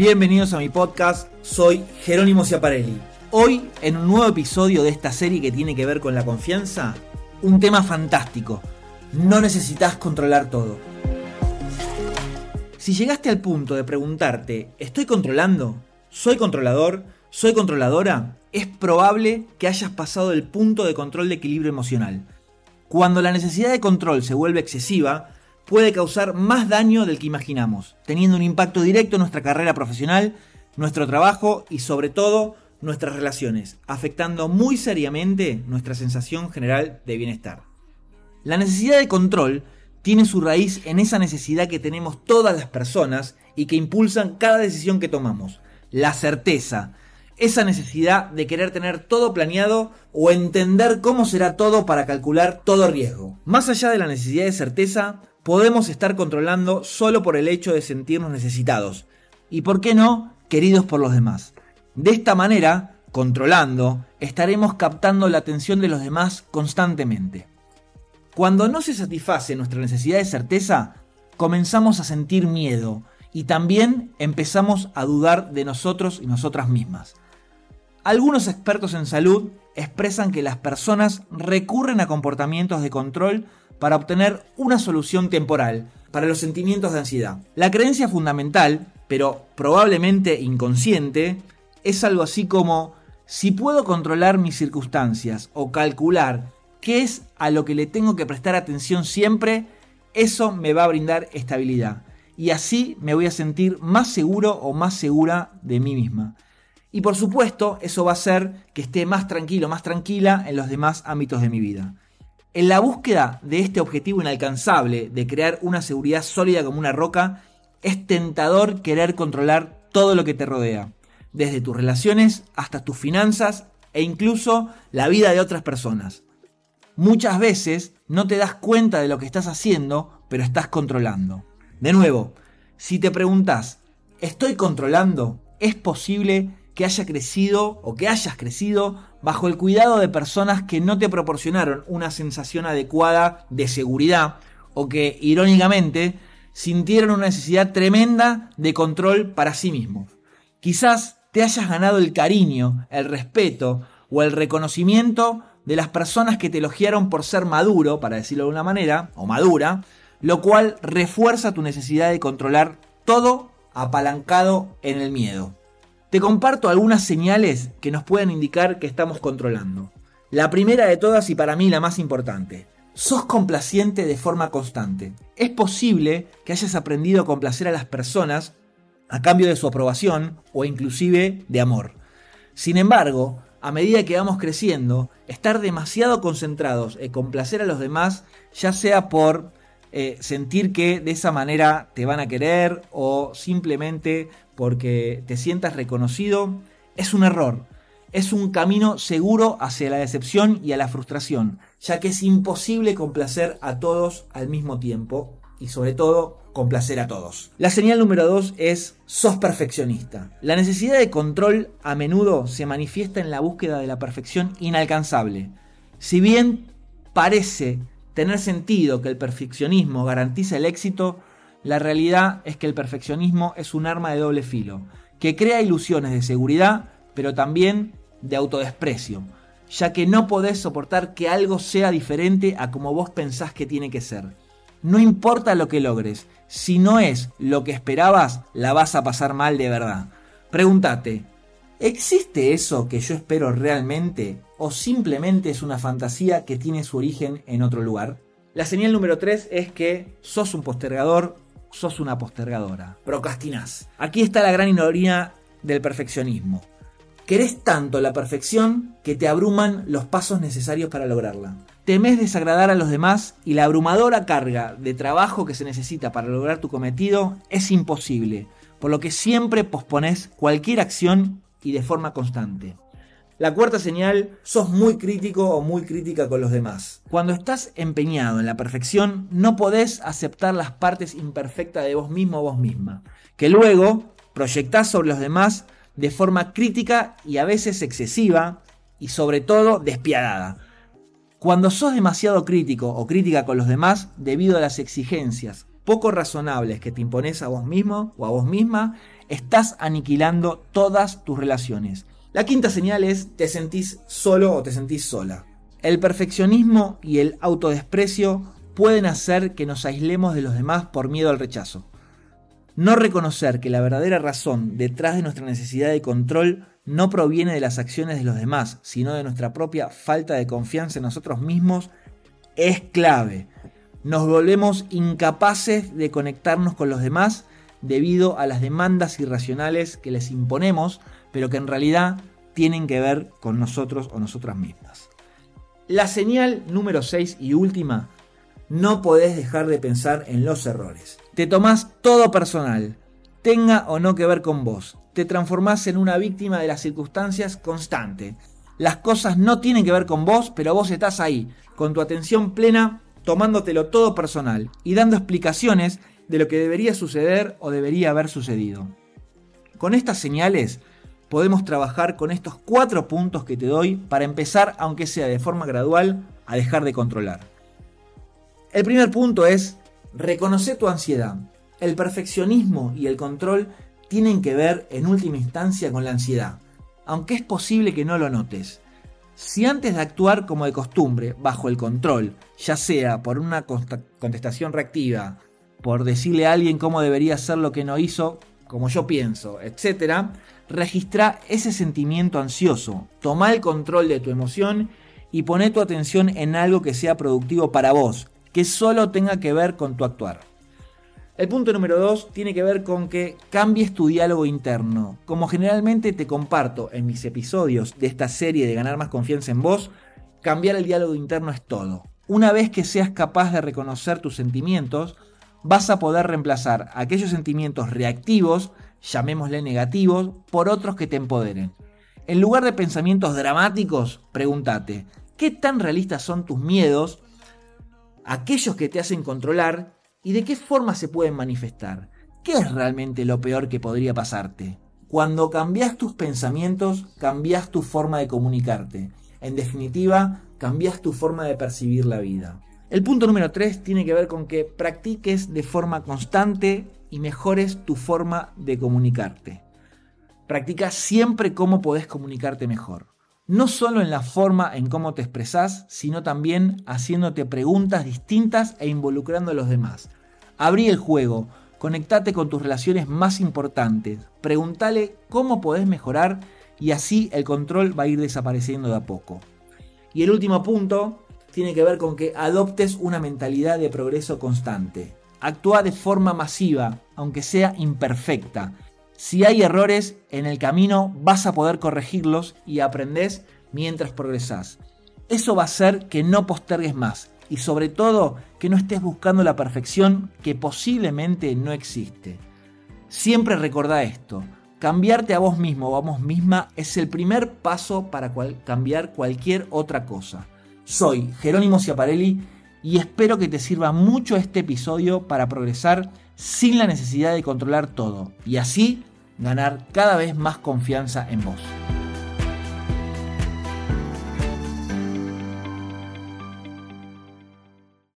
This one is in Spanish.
Bienvenidos a mi podcast, soy Jerónimo Ciaparelli. Hoy, en un nuevo episodio de esta serie que tiene que ver con la confianza, un tema fantástico. No necesitas controlar todo. Si llegaste al punto de preguntarte, ¿estoy controlando? ¿Soy controlador? ¿Soy controladora? Es probable que hayas pasado el punto de control de equilibrio emocional. Cuando la necesidad de control se vuelve excesiva, puede causar más daño del que imaginamos, teniendo un impacto directo en nuestra carrera profesional, nuestro trabajo y sobre todo nuestras relaciones, afectando muy seriamente nuestra sensación general de bienestar. La necesidad de control tiene su raíz en esa necesidad que tenemos todas las personas y que impulsan cada decisión que tomamos, la certeza, esa necesidad de querer tener todo planeado o entender cómo será todo para calcular todo riesgo. Más allá de la necesidad de certeza, podemos estar controlando solo por el hecho de sentirnos necesitados y, por qué no, queridos por los demás. De esta manera, controlando, estaremos captando la atención de los demás constantemente. Cuando no se satisface nuestra necesidad de certeza, comenzamos a sentir miedo y también empezamos a dudar de nosotros y nosotras mismas. Algunos expertos en salud expresan que las personas recurren a comportamientos de control para obtener una solución temporal para los sentimientos de ansiedad. La creencia fundamental, pero probablemente inconsciente, es algo así como si puedo controlar mis circunstancias o calcular qué es a lo que le tengo que prestar atención siempre, eso me va a brindar estabilidad. Y así me voy a sentir más seguro o más segura de mí misma. Y por supuesto, eso va a hacer que esté más tranquilo, más tranquila en los demás ámbitos de mi vida. En la búsqueda de este objetivo inalcanzable de crear una seguridad sólida como una roca, es tentador querer controlar todo lo que te rodea, desde tus relaciones hasta tus finanzas e incluso la vida de otras personas. Muchas veces no te das cuenta de lo que estás haciendo, pero estás controlando. De nuevo, si te preguntas, ¿estoy controlando? Es posible que haya crecido o que hayas crecido bajo el cuidado de personas que no te proporcionaron una sensación adecuada de seguridad o que, irónicamente, sintieron una necesidad tremenda de control para sí mismos. Quizás te hayas ganado el cariño, el respeto o el reconocimiento de las personas que te elogiaron por ser maduro, para decirlo de alguna manera, o madura, lo cual refuerza tu necesidad de controlar todo apalancado en el miedo. Te comparto algunas señales que nos pueden indicar que estamos controlando. La primera de todas y para mí la más importante. Sos complaciente de forma constante. Es posible que hayas aprendido a complacer a las personas a cambio de su aprobación o inclusive de amor. Sin embargo, a medida que vamos creciendo, estar demasiado concentrados en complacer a los demás, ya sea por eh, sentir que de esa manera te van a querer o simplemente porque te sientas reconocido, es un error. Es un camino seguro hacia la decepción y a la frustración, ya que es imposible complacer a todos al mismo tiempo y sobre todo complacer a todos. La señal número dos es sos perfeccionista. La necesidad de control a menudo se manifiesta en la búsqueda de la perfección inalcanzable. Si bien parece tener sentido que el perfeccionismo garantiza el éxito, la realidad es que el perfeccionismo es un arma de doble filo, que crea ilusiones de seguridad, pero también de autodesprecio, ya que no podés soportar que algo sea diferente a como vos pensás que tiene que ser. No importa lo que logres, si no es lo que esperabas, la vas a pasar mal de verdad. Pregúntate, ¿existe eso que yo espero realmente o simplemente es una fantasía que tiene su origen en otro lugar? La señal número 3 es que sos un postergador, sos una postergadora. Procrastinás. Aquí está la gran ironía del perfeccionismo. Querés tanto la perfección que te abruman los pasos necesarios para lograrla. Temés desagradar a los demás y la abrumadora carga de trabajo que se necesita para lograr tu cometido es imposible, por lo que siempre pospones cualquier acción y de forma constante. La cuarta señal, sos muy crítico o muy crítica con los demás. Cuando estás empeñado en la perfección, no podés aceptar las partes imperfectas de vos mismo o vos misma, que luego proyectás sobre los demás de forma crítica y a veces excesiva y sobre todo despiadada. Cuando sos demasiado crítico o crítica con los demás debido a las exigencias poco razonables que te impones a vos mismo o a vos misma, estás aniquilando todas tus relaciones. La quinta señal es te sentís solo o te sentís sola. El perfeccionismo y el autodesprecio pueden hacer que nos aislemos de los demás por miedo al rechazo. No reconocer que la verdadera razón detrás de nuestra necesidad de control no proviene de las acciones de los demás, sino de nuestra propia falta de confianza en nosotros mismos, es clave. Nos volvemos incapaces de conectarnos con los demás debido a las demandas irracionales que les imponemos, pero que en realidad tienen que ver con nosotros o nosotras mismas. La señal número 6 y última, no podés dejar de pensar en los errores. Te tomás todo personal, tenga o no que ver con vos. Te transformás en una víctima de las circunstancias constante. Las cosas no tienen que ver con vos, pero vos estás ahí, con tu atención plena, tomándotelo todo personal y dando explicaciones de lo que debería suceder o debería haber sucedido. Con estas señales podemos trabajar con estos cuatro puntos que te doy para empezar, aunque sea de forma gradual, a dejar de controlar. El primer punto es reconocer tu ansiedad. El perfeccionismo y el control tienen que ver en última instancia con la ansiedad, aunque es posible que no lo notes. Si antes de actuar como de costumbre, bajo el control, ya sea por una contestación reactiva, por decirle a alguien cómo debería hacer lo que no hizo, como yo pienso, etc., registra ese sentimiento ansioso, toma el control de tu emoción y pone tu atención en algo que sea productivo para vos, que solo tenga que ver con tu actuar. El punto número 2 tiene que ver con que cambies tu diálogo interno. Como generalmente te comparto en mis episodios de esta serie de ganar más confianza en vos, cambiar el diálogo interno es todo. Una vez que seas capaz de reconocer tus sentimientos, vas a poder reemplazar aquellos sentimientos reactivos llamémosle negativos, por otros que te empoderen. En lugar de pensamientos dramáticos, pregúntate, ¿qué tan realistas son tus miedos, aquellos que te hacen controlar, y de qué forma se pueden manifestar? ¿Qué es realmente lo peor que podría pasarte? Cuando cambias tus pensamientos, cambias tu forma de comunicarte. En definitiva, cambias tu forma de percibir la vida. El punto número 3 tiene que ver con que practiques de forma constante y mejores tu forma de comunicarte. Practica siempre cómo podés comunicarte mejor. No solo en la forma en cómo te expresás, sino también haciéndote preguntas distintas e involucrando a los demás. Abrí el juego, conectate con tus relaciones más importantes, pregúntale cómo podés mejorar y así el control va a ir desapareciendo de a poco. Y el último punto tiene que ver con que adoptes una mentalidad de progreso constante. Actúa de forma masiva, aunque sea imperfecta. Si hay errores en el camino, vas a poder corregirlos y aprendes mientras progresás. Eso va a hacer que no postergues más y sobre todo que no estés buscando la perfección que posiblemente no existe. Siempre recordá esto, cambiarte a vos mismo o a vos misma es el primer paso para cambiar cualquier otra cosa. Soy Jerónimo Ciaparelli y espero que te sirva mucho este episodio para progresar sin la necesidad de controlar todo y así ganar cada vez más confianza en vos.